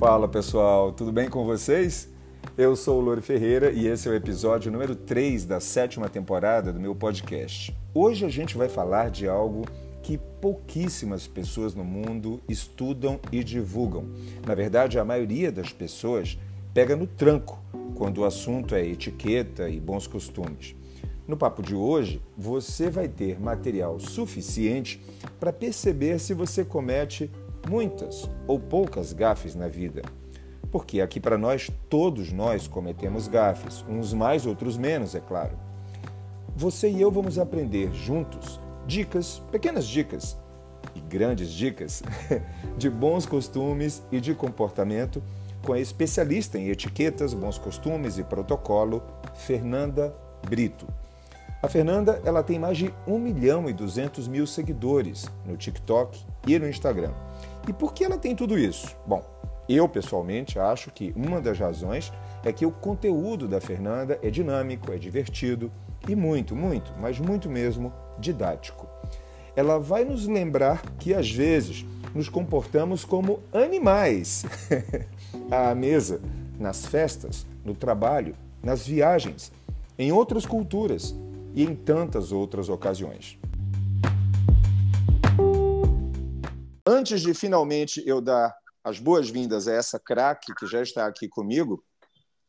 Fala pessoal, tudo bem com vocês? Eu sou o Lore Ferreira e esse é o episódio número 3 da sétima temporada do meu podcast. Hoje a gente vai falar de algo que pouquíssimas pessoas no mundo estudam e divulgam. Na verdade, a maioria das pessoas pega no tranco quando o assunto é etiqueta e bons costumes. No papo de hoje, você vai ter material suficiente para perceber se você comete muitas ou poucas gafes na vida. Porque aqui para nós, todos nós cometemos gafes, uns mais, outros menos, é claro. Você e eu vamos aprender juntos dicas, pequenas dicas e grandes dicas de bons costumes e de comportamento com a especialista em etiquetas, bons costumes e protocolo, Fernanda Brito. A Fernanda ela tem mais de 1 milhão e 200 mil seguidores no TikTok e no Instagram. E por que ela tem tudo isso? Bom, eu pessoalmente acho que uma das razões é que o conteúdo da Fernanda é dinâmico, é divertido e muito, muito, mas muito mesmo didático. Ela vai nos lembrar que às vezes nos comportamos como animais à mesa, nas festas, no trabalho, nas viagens, em outras culturas e em tantas outras ocasiões. Antes de finalmente eu dar as boas-vindas a essa craque que já está aqui comigo,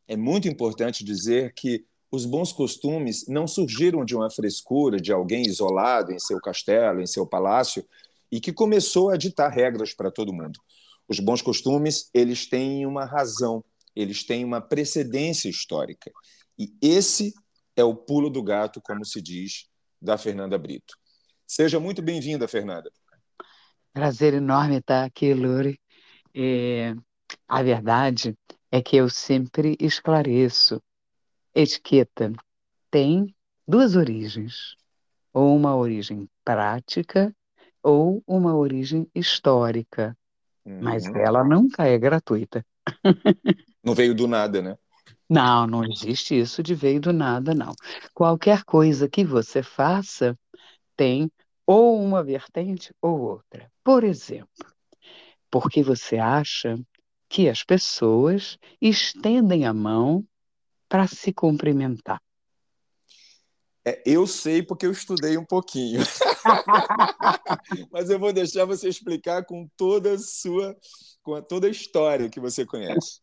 é muito importante dizer que os bons costumes não surgiram de uma frescura de alguém isolado em seu castelo, em seu palácio, e que começou a ditar regras para todo mundo. Os bons costumes, eles têm uma razão, eles têm uma precedência histórica. E esse é o pulo do gato, como se diz, da Fernanda Brito. Seja muito bem-vinda, Fernanda. Prazer enorme estar aqui, Luri. É, a verdade é que eu sempre esclareço. Etiqueta tem duas origens, ou uma origem prática ou uma origem histórica, uhum. mas ela nunca é gratuita. Não veio do nada, né? Não, não existe isso de veio do nada, não. Qualquer coisa que você faça tem ou uma vertente ou outra. Por exemplo, porque você acha que as pessoas estendem a mão para se cumprimentar. É, eu sei porque eu estudei um pouquinho. Mas eu vou deixar você explicar com toda a sua, com toda a história que você conhece.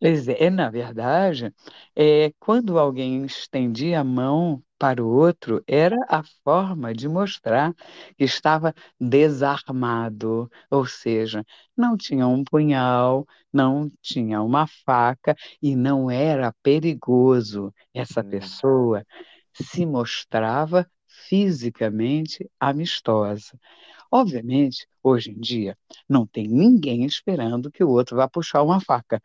Pois é, na verdade, é, quando alguém estendia a mão para o outro, era a forma de mostrar que estava desarmado, ou seja, não tinha um punhal, não tinha uma faca e não era perigoso. Essa hum. pessoa se mostrava fisicamente amistosa. Obviamente, hoje em dia, não tem ninguém esperando que o outro vá puxar uma faca.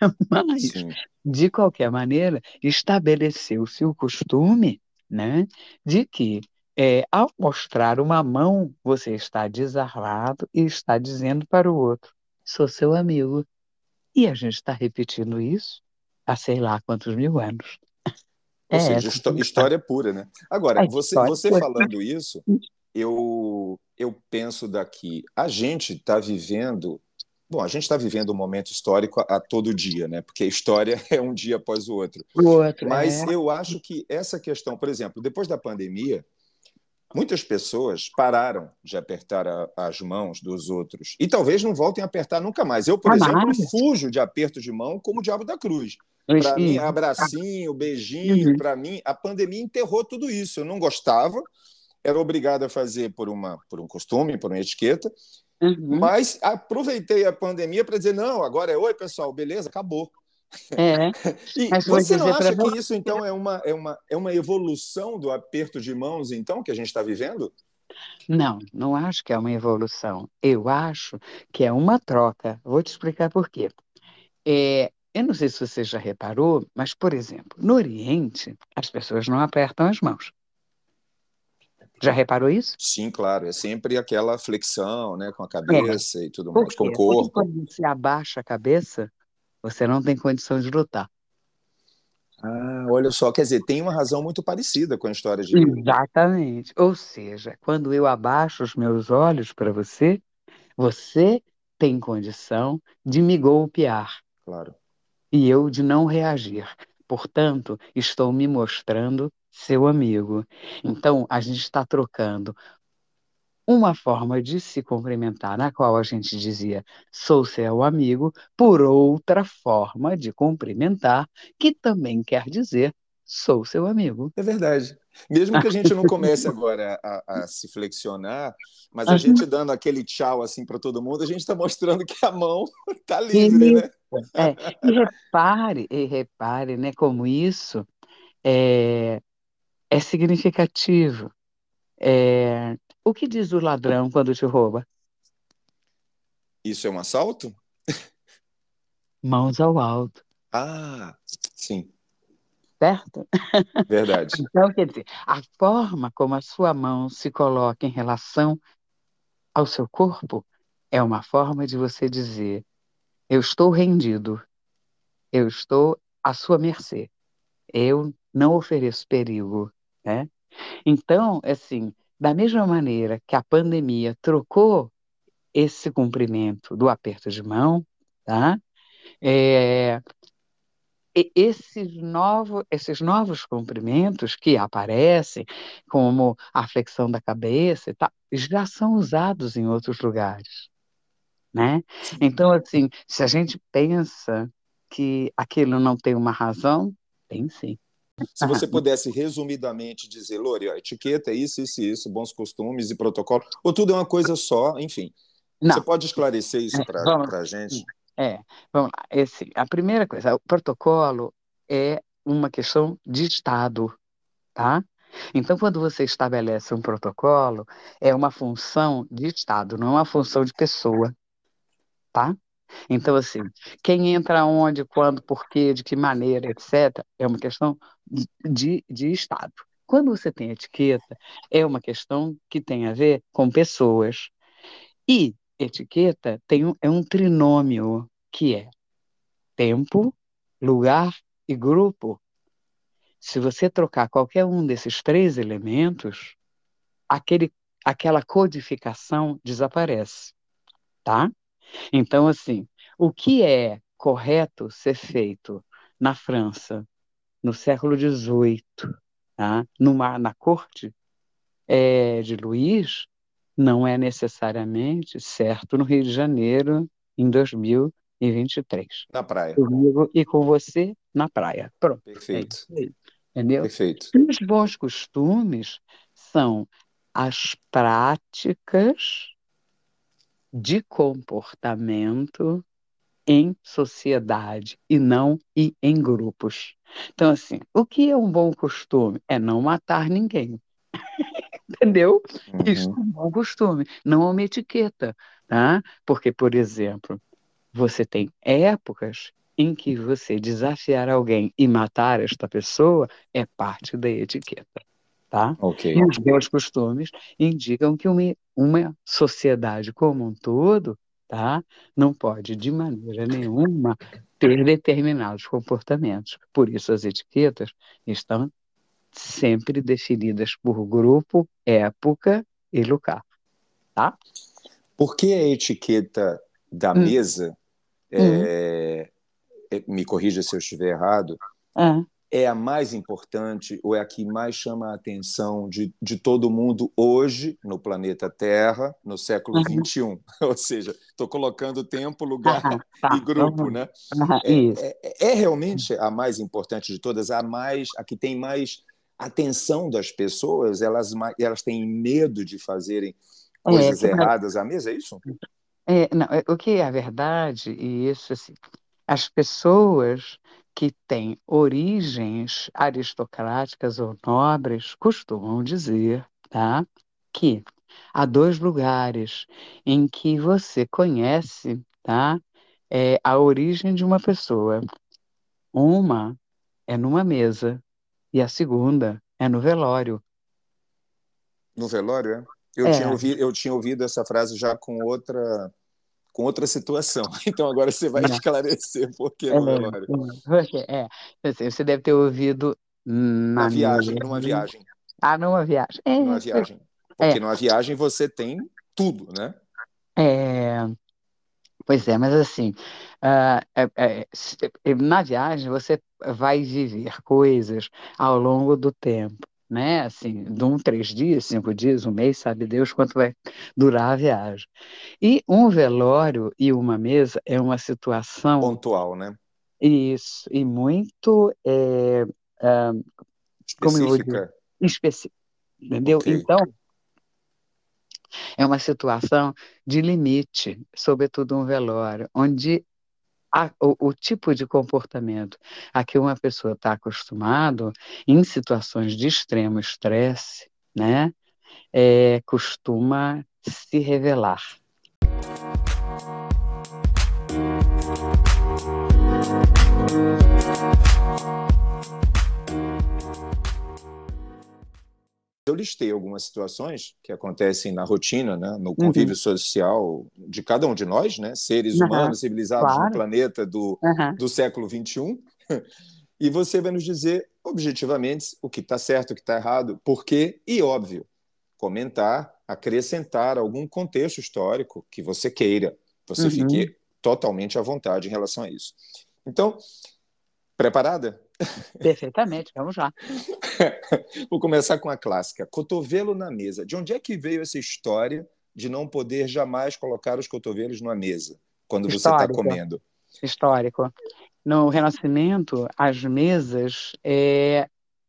Mas, Sim. de qualquer maneira, estabeleceu-se o costume né, de que é, ao mostrar uma mão, você está desarmado e está dizendo para o outro: sou seu amigo. E a gente está repetindo isso há sei lá quantos mil anos. Ou é seja, história pura, né? Agora, é você, você falando isso, eu, eu penso daqui, a gente está vivendo. Bom, a gente está vivendo um momento histórico a, a, todo dia, né? Porque a história é um dia após o outro. O outro Mas é. eu acho que essa questão, por exemplo, depois da pandemia, muitas pessoas pararam de apertar a, as mãos dos outros e talvez não voltem a apertar nunca mais. Eu, por ah, exemplo, nada. fujo de aperto de mão como o diabo da cruz. Para mim, abracinho, beijinho, uhum. para mim, a pandemia enterrou tudo isso. Eu não gostava, era obrigado a fazer por, uma, por um costume, por uma etiqueta, uhum. mas aproveitei a pandemia para dizer: não, agora é oi, pessoal, beleza, acabou. É, e você não acha que isso, então, é uma, é, uma, é uma evolução do aperto de mãos, então, que a gente está vivendo? Não, não acho que é uma evolução. Eu acho que é uma troca. Vou te explicar por quê. É, eu não sei se você já reparou, mas, por exemplo, no Oriente, as pessoas não apertam as mãos. Já reparou isso? Sim, claro. É sempre aquela flexão, né, com a cabeça é. e tudo mais, com o corpo. Quando você abaixa a cabeça, você não tem condição de lutar. Ah, olha só, quer dizer, tem uma razão muito parecida com a história de. Exatamente. Ou seja, quando eu abaixo os meus olhos para você, você tem condição de me golpear. Claro. E eu de não reagir. Portanto, estou me mostrando seu amigo. Então, a gente está trocando uma forma de se cumprimentar, na qual a gente dizia sou seu amigo, por outra forma de cumprimentar, que também quer dizer sou seu amigo. É verdade. Mesmo que a gente não comece agora a, a se flexionar, mas a gente dando aquele tchau assim para todo mundo, a gente está mostrando que a mão está livre, né? É. E repare, e repare, né, como isso é, é significativo. É, o que diz o ladrão quando te rouba? Isso é um assalto? Mãos ao alto. Ah, sim. Certo? Verdade. então, quer dizer, a forma como a sua mão se coloca em relação ao seu corpo é uma forma de você dizer: eu estou rendido, eu estou à sua mercê, eu não ofereço perigo, né? Então, assim, da mesma maneira que a pandemia trocou esse cumprimento do aperto de mão, tá? É, esses, novos, esses novos cumprimentos que aparecem, como a flexão da cabeça tal, já são usados em outros lugares. Né? Então, assim, se a gente pensa que aquilo não tem uma razão, tem sim. Se você pudesse resumidamente dizer, Lore, ó, etiqueta é isso, isso e isso, bons costumes e protocolo, ou tudo é uma coisa só, enfim. Não. Você pode esclarecer isso para a gente? É, vamos lá. Esse, a primeira coisa, o protocolo é uma questão de Estado, tá? Então, quando você estabelece um protocolo, é uma função de Estado, não é uma função de pessoa, tá? Então, assim, quem entra onde, quando, por quê, de que maneira, etc., é uma questão de, de Estado. Quando você tem etiqueta, é uma questão que tem a ver com pessoas. E etiqueta tem um, é um trinômio que é tempo, lugar e grupo. Se você trocar qualquer um desses três elementos, aquele, aquela codificação desaparece, tá? Então, assim, o que é correto ser feito na França no século XVIII, tá? Numa, na corte é, de Luís, não é necessariamente certo no Rio de Janeiro em 2023. Na praia. Comigo e com você na praia. Pronto. Perfeito. É entendeu? Perfeito. Os bons costumes são as práticas de comportamento em sociedade e não e em grupos. Então, assim, o que é um bom costume? É não matar ninguém. Entendeu? Uhum. Isso é um bom costume, não é uma etiqueta. Tá? Porque, por exemplo, você tem épocas em que você desafiar alguém e matar esta pessoa é parte da etiqueta tá? Okay. E os bons costumes indicam que uma, uma sociedade como um todo, tá? Não pode de maneira nenhuma ter determinados comportamentos. Por isso as etiquetas estão sempre definidas por grupo, época e lugar, tá? Por que a etiqueta da hum. mesa, hum. É, é, me corrija se eu estiver errado, ah é a mais importante ou é a que mais chama a atenção de, de todo mundo hoje no planeta Terra, no século uhum. XXI? Ou seja, estou colocando tempo, lugar uhum. tá. e grupo, uhum. né? É, é, é, realmente a mais importante de todas, a mais, a que tem mais atenção das pessoas, elas, elas têm medo de fazerem é, coisas erradas à mesa, é isso? É, não, é, o que é a verdade, e isso assim, as pessoas que têm origens aristocráticas ou nobres costumam dizer tá, que há dois lugares em que você conhece tá, é, a origem de uma pessoa. Uma é numa mesa e a segunda é no velório. No velório, é? Eu, é. Tinha ouvido, eu tinha ouvido essa frase já com outra com outra situação. Então agora você vai esclarecer por que no velório. É, é, você deve ter ouvido na, na viagem, numa viagem. Ah, numa viagem. É, numa viagem. Porque é. numa viagem você tem tudo, né? É, Pois é, mas assim, ah, é- é- é, na viagem você vai viver coisas ao longo do tempo, né? Assim, de um, três dias, cinco dias, um mês, sabe Deus quanto vai durar a viagem. E um velório e uma mesa é uma situação, Pontual, né? isso, e muito, é, como eu vou dizer, Específica. específica, entendeu? Ok. Então, é uma situação de limite, sobretudo um velório, onde a- o, o tipo de comportamento a que uma pessoa está acostumado em situações de extremo estresse, né, é, costuma se revelar. Eu listei algumas situações que acontecem na rotina, né, no Uhum. convívio social de cada um de nós, né, seres Aham, humanos civilizados no claro. planeta do, Aham. do século XXI. E você vai nos dizer objetivamente o que está certo, o que está errado, por quê e, óbvio, comentar, acrescentar algum contexto histórico que você queira. Você Uhum. fique totalmente à vontade em relação a isso. Então, preparada? Perfeitamente, vamos lá. Vou começar com a clássica. Cotovelo na mesa. De onde é que veio essa história de não poder jamais colocar os cotovelos na mesa quando você está Histórico. comendo? Histórico. No Renascimento, as mesas é,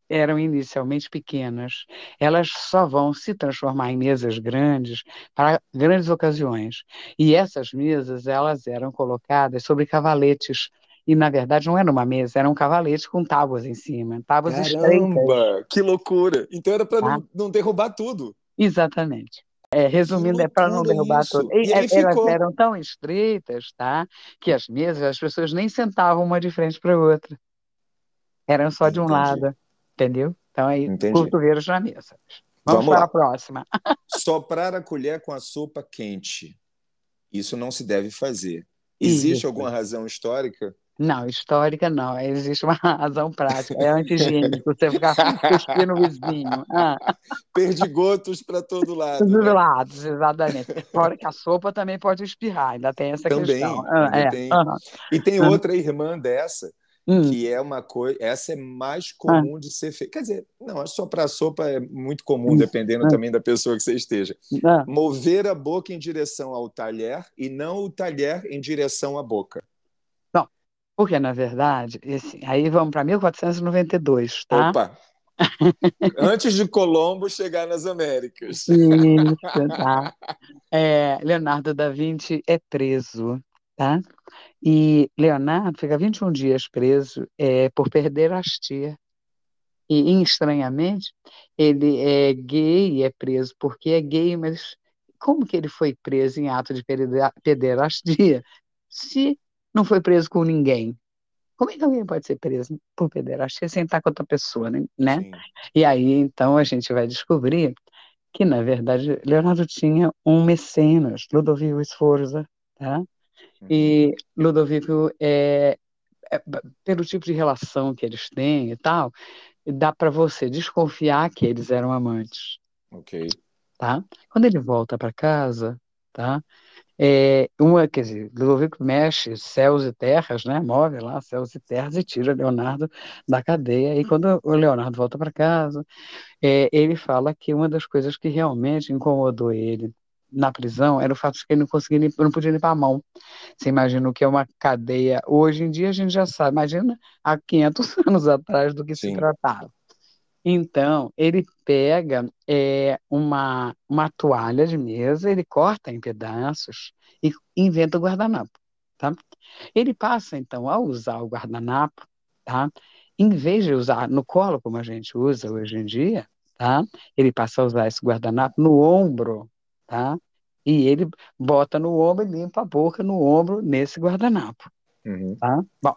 eram inicialmente pequenas. Elas só vão se transformar em mesas grandes para grandes ocasiões. E essas mesas, elas eram colocadas sobre cavaletes. E, na verdade, não era uma mesa, era um cavalete com tábuas em cima, tábuas estreitas. Caramba, que loucura! Então era para Tá? não, não derrubar tudo. Exatamente. É, resumindo, é para não derrubar isso! tudo. E, é, elas ficou. eram tão estreitas, tá? Que as mesas, as pessoas nem sentavam uma de frente para a outra. Eram só de um Entendi, lado, entendeu? Então aí, entendi. cotovelos na mesa. Vamos Vamos para a lá. próxima. Soprar a colher com a sopa quente. Isso não se deve fazer. Existe Isso. alguma razão histórica? Não, histórica não. Existe uma razão prática. É anti-higiênico. Você ficar cuspir no vizinho. Ah, Perdigotos para todo lado, dos né? lados, exatamente. Fora que a sopa também pode espirrar, ainda tem essa Também, questão. Ah, é. tem. E tem Ah, outra irmã dessa, hum, que é uma coisa. Essa é mais ah, comum de ser feita. Quer dizer, não, só para sopa é muito comum, hum, dependendo ah, também da pessoa que você esteja. ah. Mover a boca em direção ao talher e não o talher em direção à boca. Porque, na verdade, esse, aí vamos para 1492, tá? Opa! Antes de Colombo chegar nas Américas. Isso, tá? É, Leonardo da Vinci é preso, tá? E Leonardo fica 21 dias preso é, por perder a hastia. E, estranhamente, ele é gay e é preso porque é gay, mas como que ele foi preso em ato de perder- pederastia se não foi preso com ninguém? Como é que alguém pode ser preso por pederastia sem estar com outra pessoa, né? né? Sim. E aí, então, a gente vai descobrir que, na verdade, Leonardo tinha um mecenas, Ludovico Sforza, tá? Uhum. E Ludovico, é, é, pelo tipo de relação que eles têm e tal, dá para você desconfiar que eles eram amantes, Ok. tá? Quando ele volta para casa, tá? É, uma, quer dizer, Ludovico mexe céus e terras, né? Move lá céus e terras e tira Leonardo da cadeia. E quando o Leonardo volta para casa, é, ele fala que uma das coisas que realmente incomodou ele na prisão era o fato de que ele não conseguia, não podia limpar a mão. Você imagina o que é uma cadeia? Hoje em dia a gente já sabe, imagina há 500 anos atrás do que se Sim. tratava. Então, ele pega é, uma, uma toalha de mesa, ele corta em pedaços e inventa o guardanapo, tá? Ele passa, então, a usar o guardanapo, tá? Em vez de usar no colo, como a gente usa hoje em dia, tá? Ele passa a usar esse guardanapo no ombro, tá? E ele bota no ombro e limpa a boca no ombro nesse guardanapo, Uhum. tá? Bom,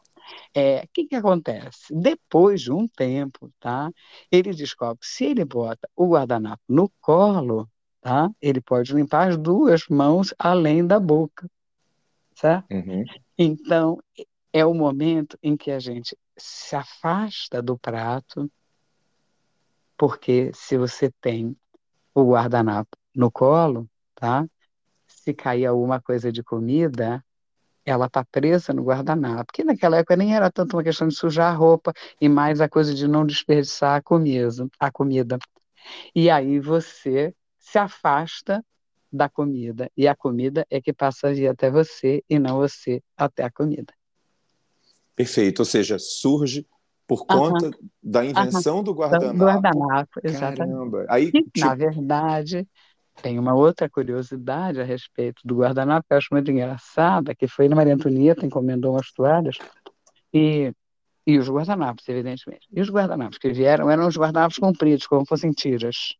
é, o que que acontece? Depois de um tempo, tá? Ele descobre que se ele bota o guardanapo no colo, tá? Ele pode limpar as duas mãos além da boca, certo? Uhum. Então, é o momento em que a gente se afasta do prato, porque se você tem o guardanapo no colo, tá? Se cair alguma coisa de comida, ela está presa no guardanapo, porque naquela época nem era tanto uma questão de sujar a roupa e mais a coisa de não desperdiçar a comida, a comida. E aí você se afasta da comida e a comida é que passa a vir até você e não você até a comida. Perfeito, ou seja, surge por conta da invenção do guardanapo. Do guardanapo, exatamente. Caramba. Aí, E, tipo, na verdade, tem uma outra curiosidade a respeito do guardanapo que eu acho muito engraçada, que foi na Maria Antonieta encomendou umas toalhas e, e os guardanapos, evidentemente. E os guardanapos que vieram eram os guardanapos compridos, como fossem tiras.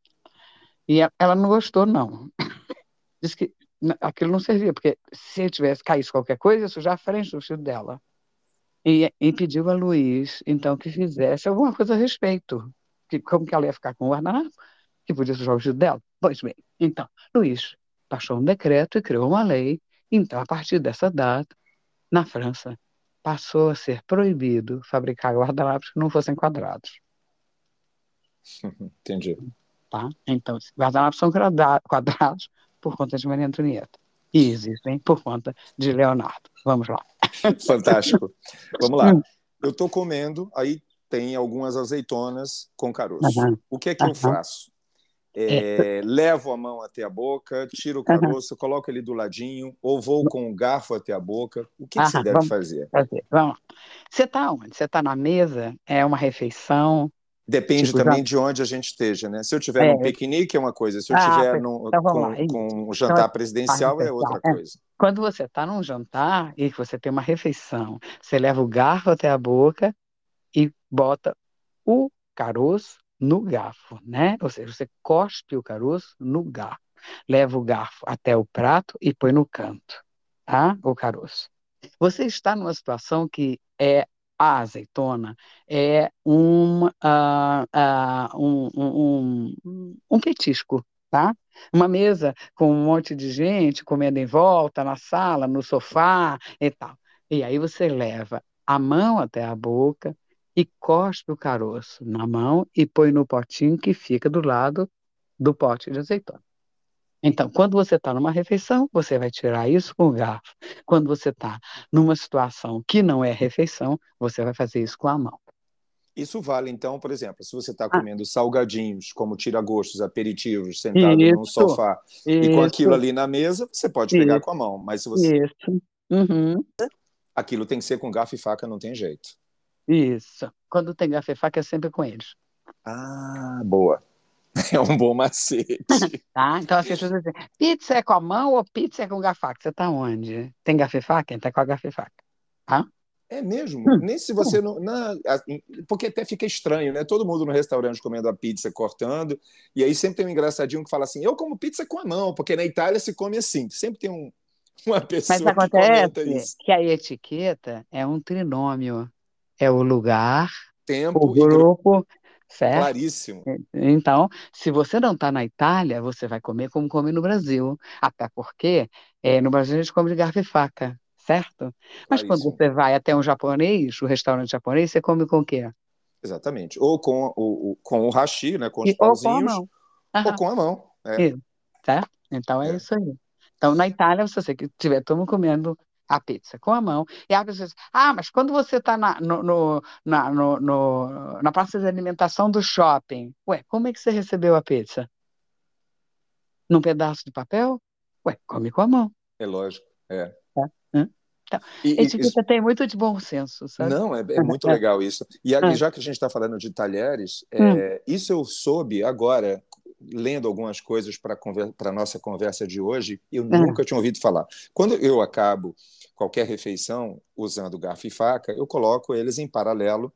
E ela não gostou, não. Disse que aquilo não servia, porque se tivesse caído qualquer coisa, ia sujar a frente do vestido dela. E, e pediu a Luiz, então, que fizesse alguma coisa a respeito. Que, como que ela ia ficar com o guardanapo? Que podia sujar o vestido dela? Pois bem, então, Luiz baixou um decreto e criou uma lei. Então, a partir dessa data, na França, passou a ser proibido fabricar guardanapos que não fossem quadrados. entendi. Tá? Então, os guardanapos são quadra- quadrados por conta de Maria Antonieta. E existem por conta de Leonardo. Vamos lá. Fantástico. Vamos lá. Hum. Eu estou comendo, aí tem algumas azeitonas com caroço. Aham. O que é que eu Aham. faço? É, levo a mão até a boca, tiro o caroço, coloco ele do ladinho, ou vou com o garfo até a boca. O que, que você deve vamos fazer? fazer. Vamos. Você está onde? Você está na mesa? É uma refeição? Depende Tipo, também já- de onde a gente esteja, né? Se eu estiver É. num piquenique é uma coisa, se eu Ah, pois- num- então com, isso. com um jantar Então, presidencial é outra é. coisa. Quando você está num jantar e você tem uma refeição, você leva o garfo até a boca e bota o caroço no garfo, né? Ou seja, você cospe o caroço no garfo. Leva o garfo até o prato e põe no canto, tá? O caroço. Você está numa situação que é a azeitona é um, ah, ah, um, um, um, um petisco, tá? Uma mesa com um monte de gente comendo em volta, na sala, no sofá e tal. E aí você leva a mão até a boca e cospe o caroço na mão e põe no potinho que fica do lado do pote de azeitona. Então, quando você está numa refeição, você vai tirar isso com o garfo. Quando você está numa situação que não é refeição, você vai fazer isso com a mão. Isso vale, então, por exemplo, se você está Ah. comendo salgadinhos, como tira-gostos, aperitivos, sentado num Isso, sofá e com aquilo isso, ali na mesa, você pode pegar Isso. com a mão. Mas se você. isso. Uhum, Aquilo tem que ser com garfo e faca, não tem jeito. Isso. Quando tem faca, é sempre com eles. Ah, boa. É um bom macete. Tá? Então as pessoas dizem, pizza é com a mão ou pizza é com garfo e faca? Você está onde? Tem garfo e faca? Quem está com a garfo e faca? Tá? É mesmo? Hum, Nem se você não. na- porque até fica estranho, né? Todo mundo no restaurante comendo a pizza, cortando. E aí sempre tem um engraçadinho que fala assim: eu como pizza com a mão, porque na Itália se come assim. Sempre tem um, uma Mas pessoa que comenta acontece isso. que a etiqueta é um trinômio. É o lugar, o Tempo e grupo. certo? Claríssimo. Então, se você não está na Itália, você vai comer como come no Brasil. Até porque é, no Brasil a gente come de garfo e faca, certo? Mas quando Claríssimo. você vai até um japonês, um restaurante japonês, você come com o quê? Exatamente. Ou com o, o- com o hashi, né? Com os E, ou com a pauzinhos, mão. ou com a mão. É, isso, certo? Então é é. isso aí. Então, na Itália, se você estiver todo mundo comendo a pizza com a mão, e a pessoa diz, ah, mas quando você está na, no, no- na, no- no- na praça de alimentação do shopping, ué, como é que você recebeu a pizza? Num pedaço de papel? Ué, come com a mão. É lógico. É. Então, E, e- etiqueta tem muito de bom senso, sabe? Não, é, é muito É. legal isso. E, Ah. já que a gente está falando de talheres, Hum. é, isso eu soube agora, lendo algumas coisas para a nossa conversa de hoje, eu Ah. nunca tinha ouvido falar. Quando eu acabo qualquer refeição usando garfo e faca, eu coloco eles em paralelo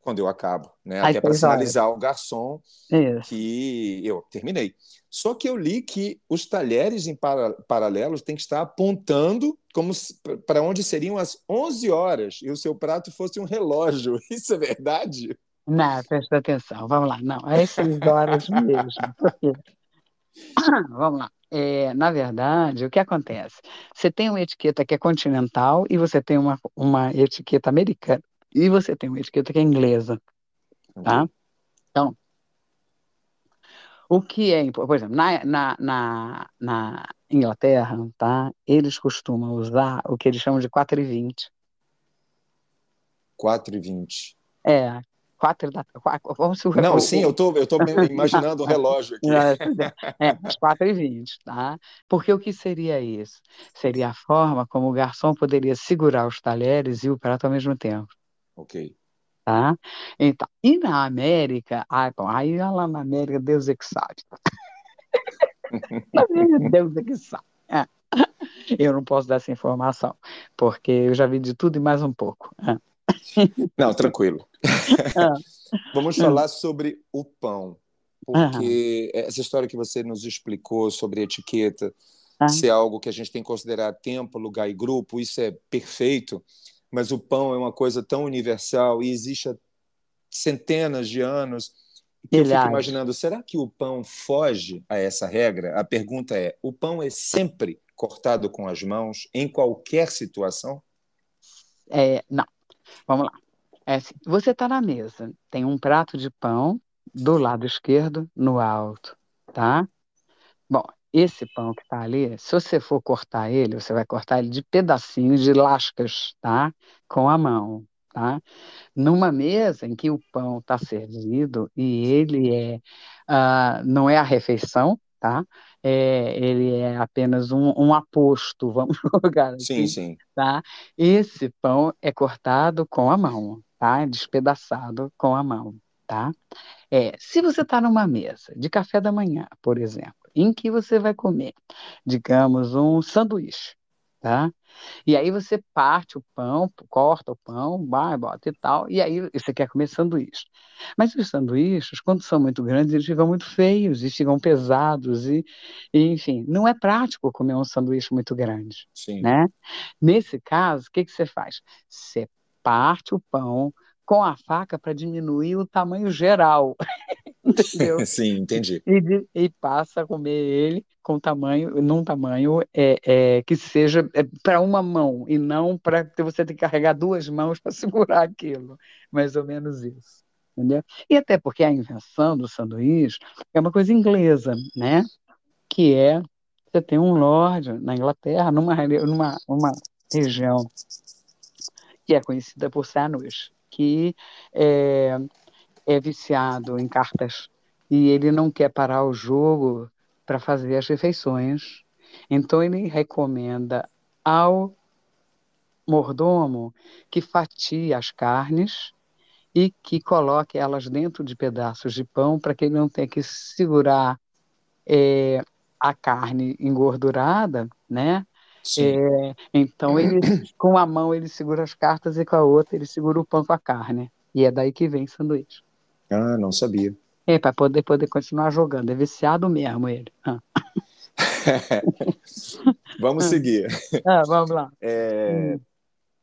quando eu acabo, né? Até para sinalizar ao garçom Isso. que eu terminei. Só que eu li que os talheres em para, paralelos têm que estar apontando como para onde seriam as 11 horas e o seu prato fosse um relógio. Isso é verdade? Não, presta atenção, vamos lá. Não, é seis horas mesmo. Porque... Vamos lá. É, na verdade, o que acontece? Você tem uma etiqueta que é continental e você tem uma, uma etiqueta americana e você tem uma etiqueta que é inglesa, tá? Então, O que é, por exemplo, na, na, na, na Inglaterra, tá? Eles costumam usar o que eles chamam de 4 e 20. 4 e 20. É, quatro da quatro, vamos Não, sim, eu tô, eu tô imaginando o relógio aqui. É, é, às 4 e 20 tá? Porque o que seria isso? Seria a forma como o garçom poderia segurar os talheres e o prato ao mesmo tempo. Ok. Tá? Então, e na América, ah, bom, aí lá na América, Deus é que sabe. Deus é que sabe. É. Eu não posso dar essa informação, porque eu já vi de tudo e mais um pouco. É. Não, tranquilo. Ah. Vamos falar sobre o pão, porque essa história que você nos explicou sobre etiqueta, ah. se é algo que a gente tem que considerar tempo, lugar e grupo, isso é perfeito, mas o pão é uma coisa tão universal e existe há centenas de anos. Que eu fico imaginando, será que o pão foge a essa regra? A pergunta é: o pão é sempre cortado com as mãos em qualquer situação? É, não. Vamos lá. É assim, você está na mesa, tem um prato de pão do lado esquerdo no alto, tá? Bom, esse pão que está ali, se você for cortar ele, você vai cortar ele de pedacinhos, de lascas, tá? Com a mão, tá? Numa mesa em que o pão está servido e ele é, uh, não é a refeição, tá? É, ele é apenas um, um aposto, vamos jogar assim, sim, sim. tá? Esse pão é cortado com a mão, tá? Despedaçado com a mão, tá? É, se você está numa mesa de café da manhã, por exemplo, em que você vai comer, digamos, um sanduíche, tá? E aí você parte o pão, corta o pão, vai, bota e tal, e aí você quer comer sanduíche. Mas os sanduíches, quando são muito grandes, eles ficam muito feios e ficam pesados e, e enfim, não é prático comer um sanduíche muito grande, Sim. né? Nesse caso, o que que você faz? Você parte o pão com a faca para diminuir o tamanho geral. Entendeu? Sim, entendi. E, e, passa a comer ele com tamanho, num tamanho é, é que seja é, para uma mão e não para você ter que carregar duas mãos para segurar aquilo. Mais ou menos isso. Entendeu? E até porque a invenção do sanduíche é uma coisa inglesa, né? Que é você tem um lord na Inglaterra, numa, numa uma região que é conhecida por sandwich, que é, é viciado em cartas e ele não quer parar o jogo para fazer as refeições. Então ele recomenda ao mordomo que fatie as carnes e que coloque elas dentro de pedaços de pão para que ele não tenha que segurar é, a carne engordurada, né? É, então ele com a mão ele segura as cartas e com a outra ele segura o pão com a carne. E é daí que vem sanduíche. Ah, não sabia. É, para poder, poder continuar jogando. É viciado mesmo ele. Ah. vamos seguir. Ah, vamos lá. É, hum.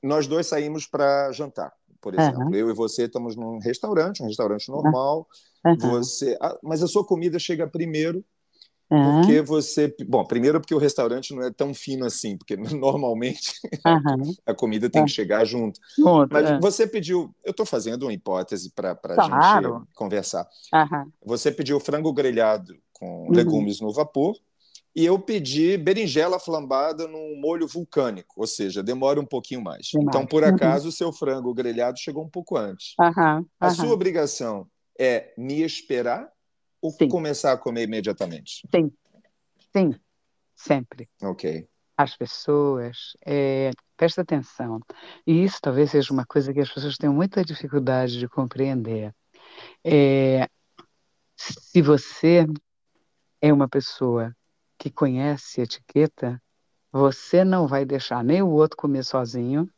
Nós dois saímos para jantar, por exemplo. Uhum. Eu e você estamos num restaurante, um restaurante normal. Uhum. Você, ah, mas a sua comida chega primeiro Uhum. Porque você. Bom, primeiro porque o restaurante não é tão fino assim, porque normalmente uhum. a comida tem que chegar junto. Mas é. você pediu. Eu estou fazendo uma hipótese para a claro. gente conversar. Uhum. Você pediu frango grelhado com uhum. legumes no vapor. E eu pedi berinjela flambada num molho vulcânico, ou seja, demora um pouquinho mais. Então, por uhum. acaso, o seu frango grelhado chegou um pouco antes. A sua obrigação é me esperar ou Sim. começar a comer imediatamente? Sim, sim, sempre. Ok. As pessoas, é, presta atenção, e isso talvez seja uma coisa que as pessoas têm muita dificuldade de compreender. É, se você é uma pessoa que conhece etiqueta, você não vai deixar nem o outro comer sozinho,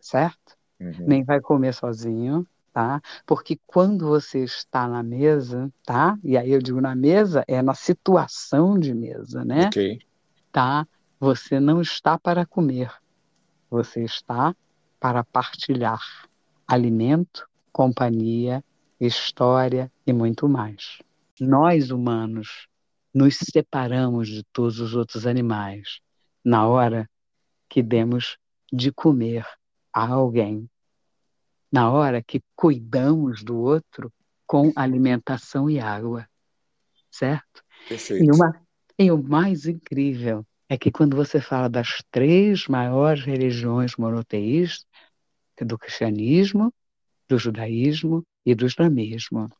certo? Uhum. Nem vai comer sozinho, tá? Porque quando você está na mesa, tá? E aí eu digo na mesa, é na situação de mesa, né? Ok. Tá? Você não está para comer, você está para partilhar alimento, companhia, história e muito mais. Nós humanos nos separamos de todos os outros animais na hora que demos de comer a alguém na hora que cuidamos do outro com alimentação e água. certo? Perfeito. E, uma, e o mais incrível é que quando você fala das três maiores religiões monoteístas, do cristianismo, do judaísmo e do islamismo,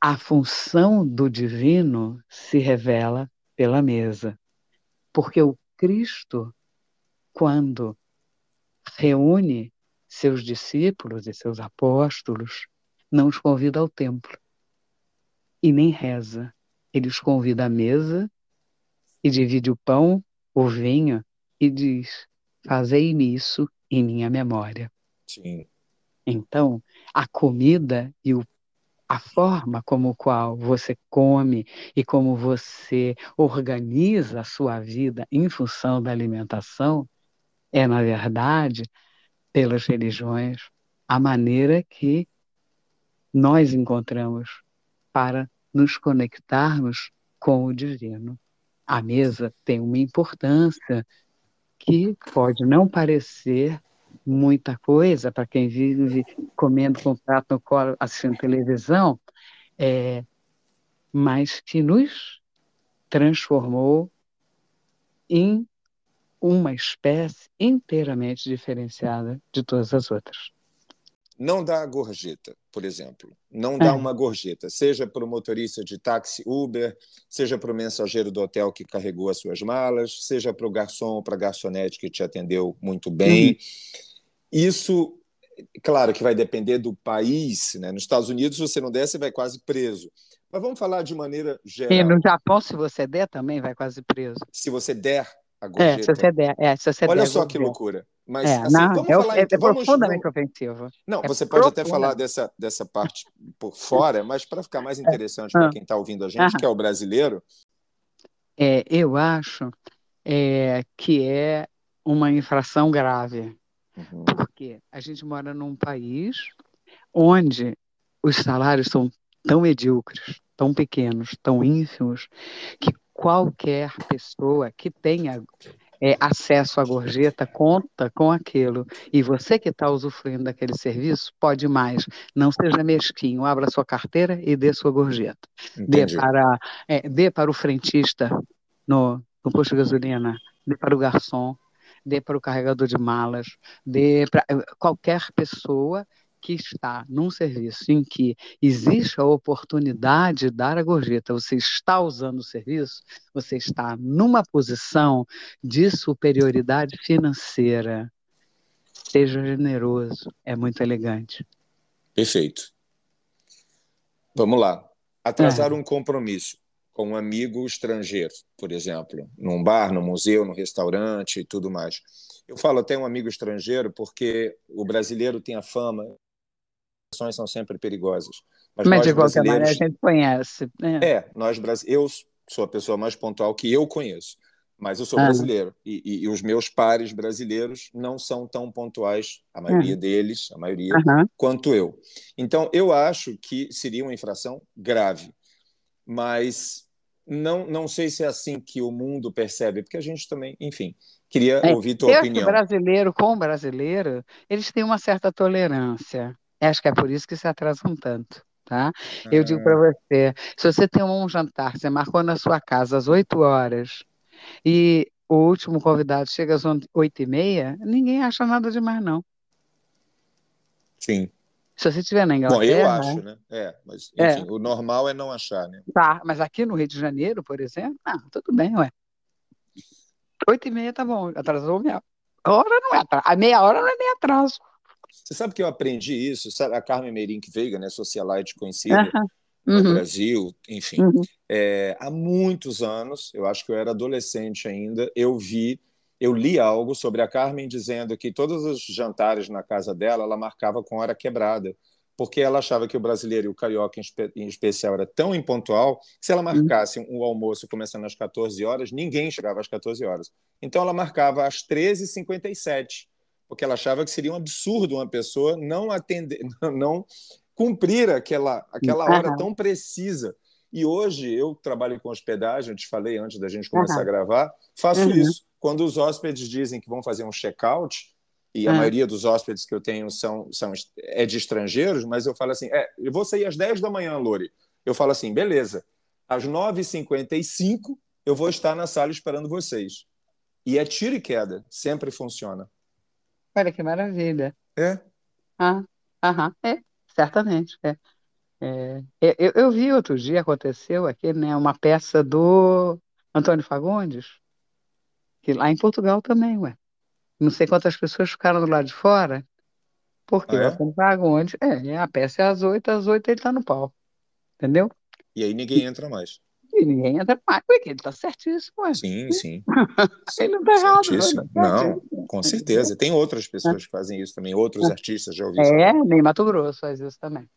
a função do divino se revela pela mesa. Porque o Cristo, quando reúne seus discípulos e seus apóstolos, não os convida ao templo e nem reza. Ele os convida à mesa e divide o pão, o vinho e diz: Fazei-me isso em minha memória. Sim. Então, a comida e o a forma como qual você come e como você organiza a sua vida em função da alimentação é, na verdade, pelas religiões, a maneira que nós encontramos para nos conectarmos com o divino. A mesa tem uma importância que pode não parecer muita coisa para quem vive comendo com prato no colo, assistindo televisão, é, mas que nos transformou em uma espécie inteiramente diferenciada de todas as outras. Não dá gorjeta, por exemplo. Não dá é. uma gorjeta, seja para o motorista de táxi Uber, seja para o mensageiro do hotel que carregou as suas malas, seja para o garçom ou para a garçonete que te atendeu muito bem. Uhum. Isso, claro que vai depender do país. Né? Nos Estados Unidos, se você não der, você vai quase preso. Mas vamos falar de maneira geral. E no Japão, se você der, também vai quase preso. Se você der a gorjeta. É, se você der. É, se você Olha der, só que loucura. Mas, é, assim, não, vamos é, falar, é, é vamos, profundamente vamos... ofensivo. Não, é você pode até falar dessa, dessa parte por fora, mas para ficar mais interessante para quem está ouvindo a gente, que é o brasileiro. É, eu acho é, que é uma infração grave. Uhum. Porque a gente mora num país onde os salários são tão medíocres, tão pequenos, tão ínfimos, que qualquer pessoa que tenha é, acesso à gorjeta conta com aquilo. E você que está usufruindo daquele serviço pode mais. Não seja mesquinho, abra sua carteira e dê sua gorjeta. Dê para, é, dê para o frentista no, no posto de gasolina, dê para o garçom, dê para o carregador de malas, dê para eh, qualquer pessoa que está num serviço em que existe a oportunidade de dar a gorjeta, você está usando o serviço, você está numa posição de superioridade financeira. Seja generoso, é muito elegante. Perfeito. Vamos lá. Atrasar é. um compromisso com um amigo estrangeiro, por exemplo, num bar, no museu, no restaurante e tudo mais. Eu falo até um amigo estrangeiro porque o brasileiro tem a fama, ações são sempre perigosas. Mas, Mas de qualquer maneira a gente conhece. Né? É, nós eu sou a pessoa mais pontual que eu conheço, mas eu sou ah. brasileiro e, e, e, os meus pares brasileiros não são tão pontuais, a maioria ah. deles, a maioria, quanto eu. Então eu acho que seria uma infração grave, mas não, não sei se é assim que o mundo percebe, porque a gente também, enfim, queria é, ouvir tua opinião. brasileiro com brasileiro, eles têm uma certa tolerância. Acho que é por isso que se atrasam tanto. Tá? Eu ah. digo para você, se você tem um jantar, você marcou na sua casa às 8 horas e o último convidado chega às 8 e meia, ninguém acha nada demais, não. Sim. Se você estiver na Inglaterra. Bom, eu acho, né? É, mas é. enfim, é. o normal é não achar, né? Tá, mas aqui no Rio de Janeiro, por exemplo, ah, tudo bem, ué. Oito e meia tá bom, atrasou meia hora, não é atraso. A meia hora não é nem atraso. Você sabe que eu aprendi isso? A Carmen Meirink Veiga, né, socialite conhecida uh -huh. no uhum. Brasil, enfim, uhum. é, há muitos anos, eu acho que eu era adolescente ainda, eu vi eu li algo sobre a Carmen dizendo que todos os jantares na casa dela ela marcava com hora quebrada, porque ela achava que o brasileiro e o carioca em, espe em especial era tão impontual que se ela uhum. marcasse um, o almoço começando às 14 horas, ninguém chegava às 14 horas. Então ela marcava às 13h57, porque ela achava que seria um absurdo uma pessoa não atender, não cumprir aquela, aquela hora uhum. tão precisa. E hoje eu trabalho com hospedagem, eu te falei antes da gente começar uhum. a gravar, faço uhum. isso quando os hóspedes dizem que vão fazer um check-out, e a ah. maioria dos hóspedes que eu tenho são, são é de estrangeiros, mas eu falo assim, é, eu vou sair às 10 da manhã, Lori. Eu falo assim, beleza, Às 9h55, eu vou estar na sala esperando vocês. E é tiro e queda, sempre funciona. Olha que maravilha. É? Ah, aham, é, certamente. É. É, eu, eu vi outro dia, aconteceu aqui, né, uma peça do Antônio Fagundes, que lá em Portugal também, ué. Não sei quantas pessoas ficaram do lado de fora, porque Ah, o é? Antônio Fagundes, é, a peça é às oito, às oito ele tá no palco, entendeu? E aí ninguém entra mais. E ninguém entra mais, porque ele tá certíssimo, ué. Sim, sim. Ele não tá errado, não, tá Não, certíssimo. com certeza. Tem outras pessoas que fazem isso também, outros artistas já ouvi É, falar. nem Mato Grosso faz isso também.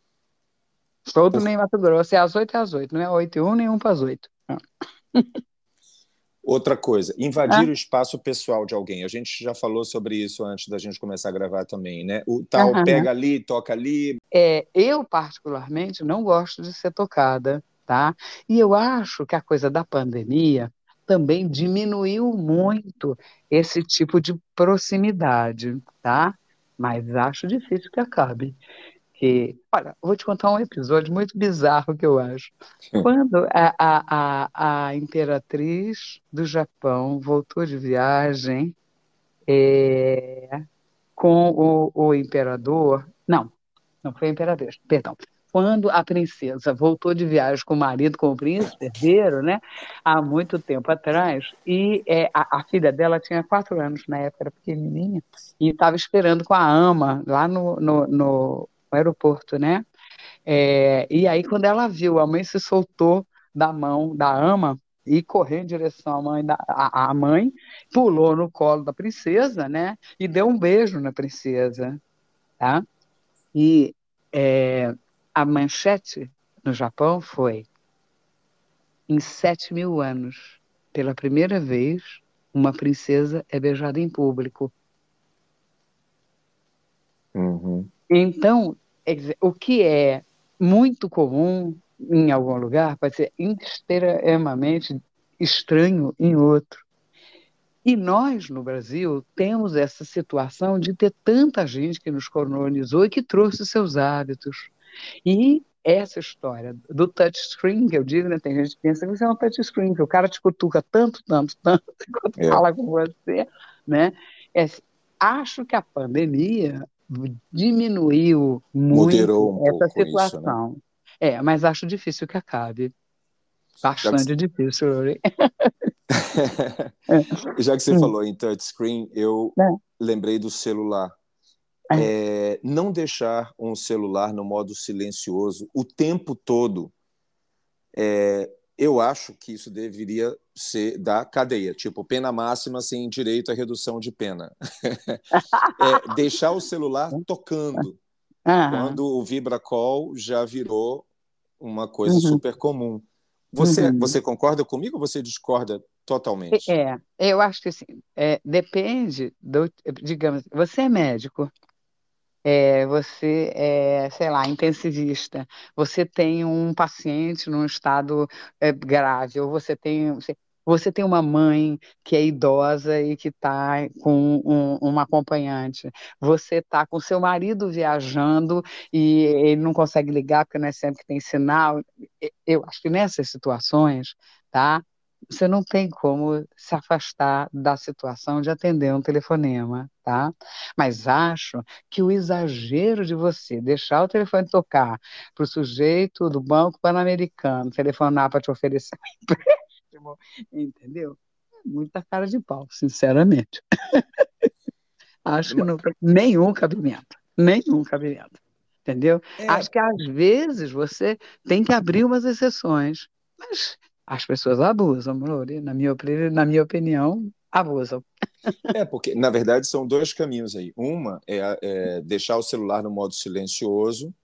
Todo Por- nem Mato Grosso, é às oito, é às oito, não é oito e um, nem um para as oito. Outra coisa, Ah. invadir o espaço pessoal de alguém. A gente já falou sobre isso antes da gente começar a gravar também, né? O tal Aham. pega ali, toca ali. É, eu, particularmente, não gosto de ser tocada, tá? E eu acho que a coisa da pandemia também diminuiu muito esse tipo de proximidade, tá? Mas acho difícil que acabe. Que, olha, vou te contar um episódio muito bizarro que eu acho. Quando a, a, a, a imperatriz do Japão voltou de viagem é, com o, o imperador, não, não foi a imperatriz, perdão. Quando a princesa voltou de viagem com o marido, com o príncipe herdeiro, né, há muito tempo atrás, e é, a, a filha dela tinha quatro anos na época, era pequenininha, e estava esperando com a ama lá no, no, no aeroporto, né? É, e aí, quando ela viu, a mãe se soltou da mão da ama e correu em direção à mãe, da, mãe, pulou no colo da princesa, né? E deu um beijo na princesa, tá? E é, a manchete no Japão foi: em sete mil anos, pela primeira vez, uma princesa é beijada em público. Uhum. Então, o que é muito comum em algum lugar pode ser extremamente estranho em outro. E nós, no Brasil, temos essa situação de ter tanta gente que nos colonizou e que trouxe seus hábitos. E essa história do touchscreen, que eu digo, né, tem gente que pensa que isso é um touchscreen, que o cara te cutuca tanto, tanto, tanto, enquanto É. fala com você, né? É, acho que a pandemia diminuiu muito Moderou um essa pouco isso, né? situação. É, mas acho difícil que acabe. Bastante difícil, Lori. Já que você Hum. falou em touchscreen, eu É. lembrei do celular. É, não deixar um celular no modo silencioso o tempo todo. é, eu acho que isso deveria ser da cadeia, tipo pena máxima sem direito à redução de pena. É, deixar o celular tocando Aham. quando o vibracall já virou uma coisa Uhum. super comum. Você, Uhum. você concorda comigo ou você discorda totalmente? É, eu acho que assim, é, depende do, digamos, você é médico, é, você é, sei lá, intensivista, você tem um paciente num estado é, grave, ou você tem, você, você tem uma mãe que é idosa e que está com um, uma acompanhante, você está com seu marido viajando e ele não consegue ligar porque não é sempre que tem sinal. Eu acho que nessas situações, tá? Você não tem como se afastar da situação de atender um telefonema, tá? Mas acho que o exagero de você deixar o telefone tocar para o sujeito do Banco Pan-Americano telefonar para te oferecer um empréstimo, entendeu? É muita cara de pau, sinceramente. Acho que não nenhum cabimento, nenhum cabimento, entendeu? É, Acho que às vezes você tem que abrir umas exceções, mas as pessoas abusam, na minha, na minha opinião, abusam. É, porque, na verdade, são dois caminhos aí. Uma é, é deixar o celular no modo silencioso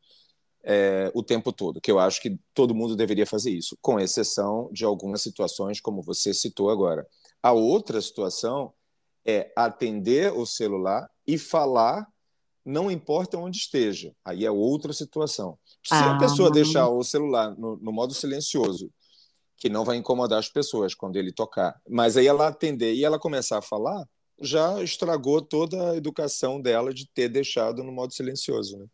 é, o tempo todo, que eu acho que todo mundo deveria fazer isso, com exceção de algumas situações, como você citou agora. A outra situação é atender o celular e falar, não importa onde esteja. Aí é outra situação. Se a Ah. pessoa deixar o celular no, no modo silencioso, que não vai incomodar as pessoas quando ele tocar, mas aí ela atender e ela começar a falar, já estragou toda a educação dela de ter deixado no modo silencioso. Né?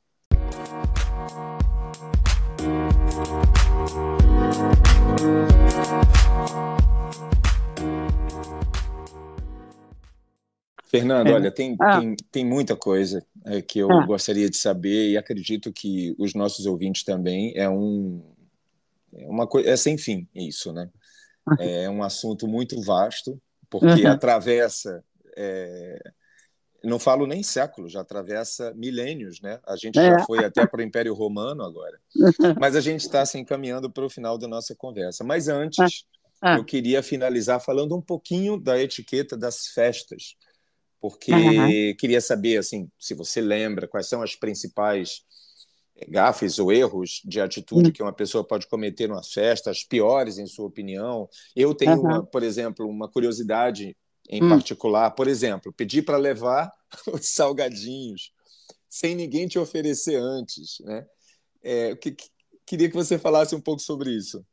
Fernando, é. olha, tem, ah. tem, tem, muita coisa é, que eu ah. gostaria de saber e acredito que os nossos ouvintes também. É um é uma coisa é sem fim isso, né? Ah. É um assunto muito vasto porque uhum. atravessa é, não falo nem séculos, já atravessa milênios, né? A gente é. já foi até para o Império Romano agora, mas a gente está se encaminhando para o final da nossa conversa. Mas antes, ah. eu queria finalizar falando um pouquinho da etiqueta das festas porque uhum. queria saber assim, se você lembra quais são as principais gafes ou erros de atitude uhum. que uma pessoa pode cometer numa festa, as piores em sua opinião. Eu tenho, uhum. uma, por exemplo, uma curiosidade em hum. particular, por exemplo, pedir para levar os salgadinhos sem ninguém te oferecer antes, né? É, que, que, queria que você falasse um pouco sobre isso.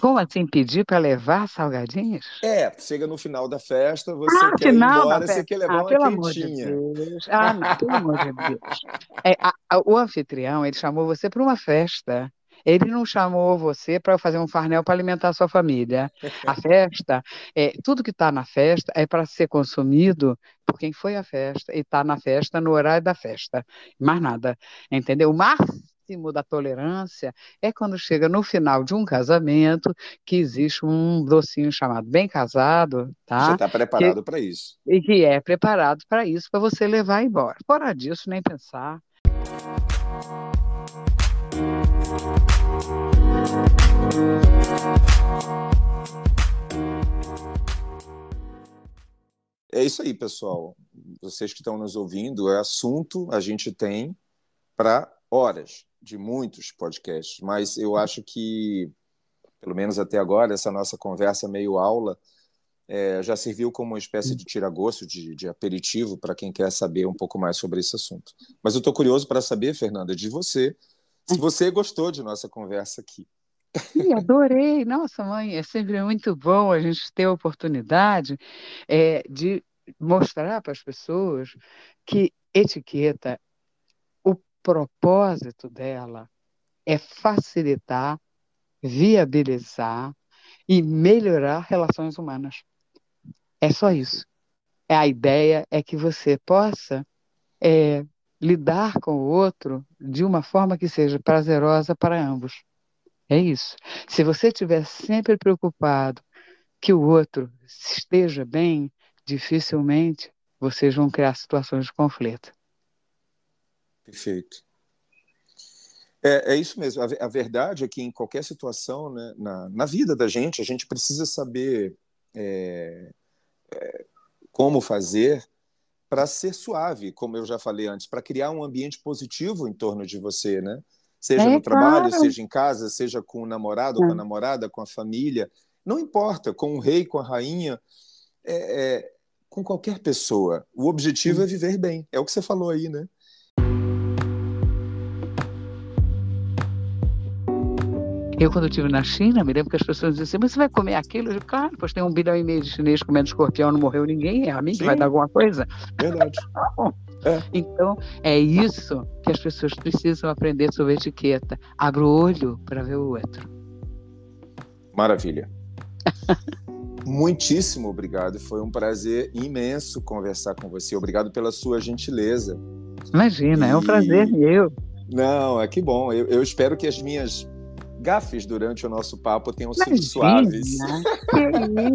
Como assim, pedir para levar salgadinhos? É, chega no final da festa, você ah, quer ir embora, você quer levar ah, uma pelo quentinha. Amor de Deus. Ah, não, pelo amor de Deus. É, a, a, o anfitrião, ele chamou você para uma festa. Ele não chamou você para fazer um farnel para alimentar a sua família. A festa, é, tudo que está na festa é para ser consumido por quem foi à festa e está na festa no horário da festa. Mais nada, entendeu? O máximo da tolerância é quando chega no final de um casamento que existe um docinho chamado bem casado, tá? Você está preparado para isso. E que é preparado para isso, para você levar embora. Fora disso, nem pensar. É isso aí, pessoal. Vocês que estão nos ouvindo, é assunto a gente tem para horas de muitos podcasts, mas eu acho que, pelo menos até agora, essa nossa conversa meio aula é, já serviu como uma espécie de tiragosto, de, de aperitivo para quem quer saber um pouco mais sobre esse assunto. Mas eu estou curioso para saber, Fernanda, de você, se você gostou de nossa conversa aqui. Sim, adorei. Nossa, mãe, é sempre muito bom a gente ter a oportunidade é, de mostrar para as pessoas que etiqueta propósito dela é facilitar, viabilizar e melhorar relações humanas. É só isso. A ideia é que você possa é, lidar com o outro de uma forma que seja prazerosa para ambos. É isso. Se você estiver sempre preocupado que o outro esteja bem, dificilmente vocês vão criar situações de conflito. Perfeito. É, é isso mesmo. A, a, verdade é que em qualquer situação, né, na, na vida da gente, a gente precisa saber é, é, como fazer para ser suave, como eu já falei antes, para criar um ambiente positivo em torno de você, né? Seja é, no trabalho, claro. seja em casa, seja com o namorado, com a namorada, com a família, não importa, com o rei, com a rainha, é, é, com qualquer pessoa. O objetivo é viver bem. É o que você falou aí, né? Eu, quando estive na China, me lembro que as pessoas diziam assim, mas você vai comer aquilo? Eu digo, claro, pois tem um bilhão e meio de chinês comendo escorpião, não morreu ninguém, é a mim Sim. que vai dar alguma coisa. Verdade. é. Então, é isso que as pessoas precisam aprender sobre etiqueta. Abra o olho para ver o outro. Maravilha. Muitíssimo obrigado. Foi um prazer imenso conversar com você. Obrigado pela sua gentileza. Imagina, e... é um prazer meu. Não, é que bom. Eu, eu espero que as minhas gafes durante o nosso papo tenham sido suaves. Que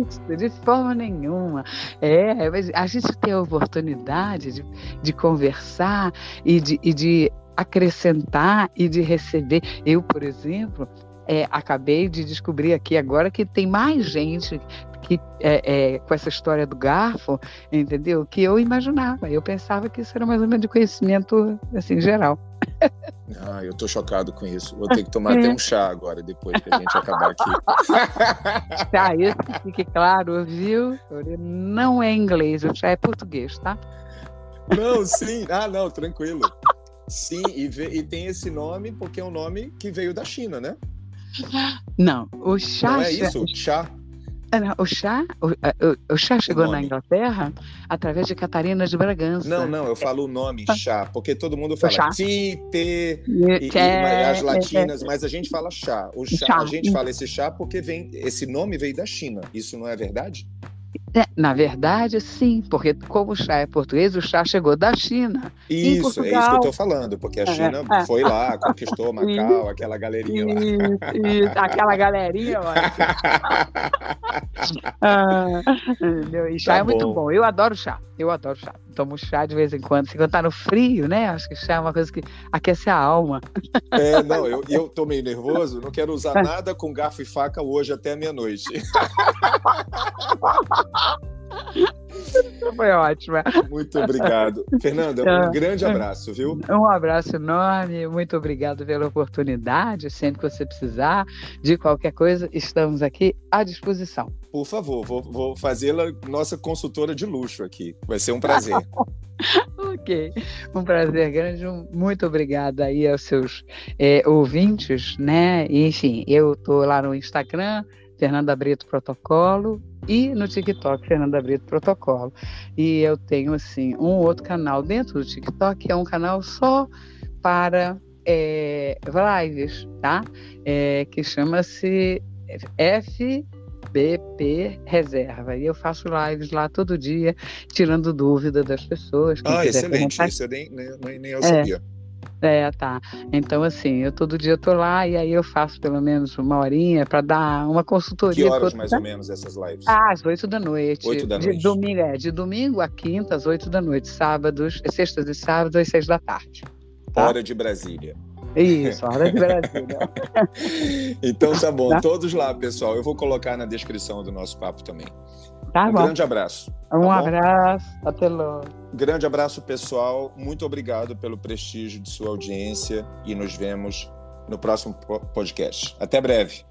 isso, de forma nenhuma. É, a gente tem a oportunidade de, de conversar e de, e de acrescentar e de receber. Eu, por exemplo, é, acabei de descobrir aqui agora que tem mais gente que é, é, com essa história do garfo, entendeu? Que eu imaginava. Eu pensava que isso era mais ou menos de conhecimento assim geral. Ah, eu tô chocado com isso. Vou ter que tomar até um chá agora, depois que a gente acabar aqui. Chá, isso que fique claro, viu? Não é inglês, o chá é português, tá? Não, sim. Ah, não, tranquilo. Sim, e, e tem esse nome porque é um nome que veio da China, né? Não, o chá. Não é isso? Chá. O chá, o, o chá chegou na Inglaterra através de Catarina de Bragança. Não, não, eu falo o nome chá, porque todo mundo fala ti, te, e, e, as latinas, mas a gente fala chá. O chá, chá. A gente fala esse chá porque vem, esse nome veio da China. Isso não é verdade? É, na verdade, sim, porque como o chá é português, o chá chegou da China. Isso, Portugal... é isso que eu estou falando, porque a é, China é, foi lá, conquistou Macau, isso, aquela galerinha lá. Isso, isso aquela galerinha, ah, E chá tá é muito bom. bom. Eu adoro chá, eu adoro chá. Tomo chá de vez em quando. Se quando tá no frio, né? Acho que chá é uma coisa que aquece a alma. É, não, eu, eu tô meio nervoso, não quero usar nada com garfo e faca hoje até meia-noite. Foi ótima. Muito obrigado. Fernanda, um ah, grande abraço, viu? Um abraço enorme, muito obrigado pela oportunidade. Sempre que você precisar de qualquer coisa, estamos aqui à disposição. Por favor, vou, vou fazê-la nossa consultora de luxo aqui. Vai ser um prazer. ok, um prazer grande. Muito obrigada aí aos seus é, ouvintes, né? Enfim, eu tô lá no Instagram, Fernanda Brito Protocolo, e no TikTok, Fernanda Brito Protocolo. E eu tenho, assim, um outro canal dentro do TikTok, que é um canal só para é, lives, tá? É, que chama-se FBP Reserva. E eu faço lives lá todo dia, tirando dúvida das pessoas. Ah, excelente. Isso eu nem, nem, nem eu sabia. É. É, tá. Então, assim, eu todo dia tô lá e aí eu faço pelo menos uma horinha para dar uma consultoria. Que horas mais ou menos essas lives? Ah, às oito da noite. Oito da noite. De domingo, é, de domingo a quinta, às oito da noite. Sábados, sextas e sábados, às seis da tarde. Tá? Hora de Brasília. Isso, hora de Brasília. então tá bom, tá? todos lá, pessoal. Eu vou colocar na descrição do nosso papo também. Tá um bom. grande abraço. Tá um abraço, até logo. Grande abraço, pessoal. Muito obrigado pelo prestígio de sua audiência e nos vemos no próximo podcast. Até breve.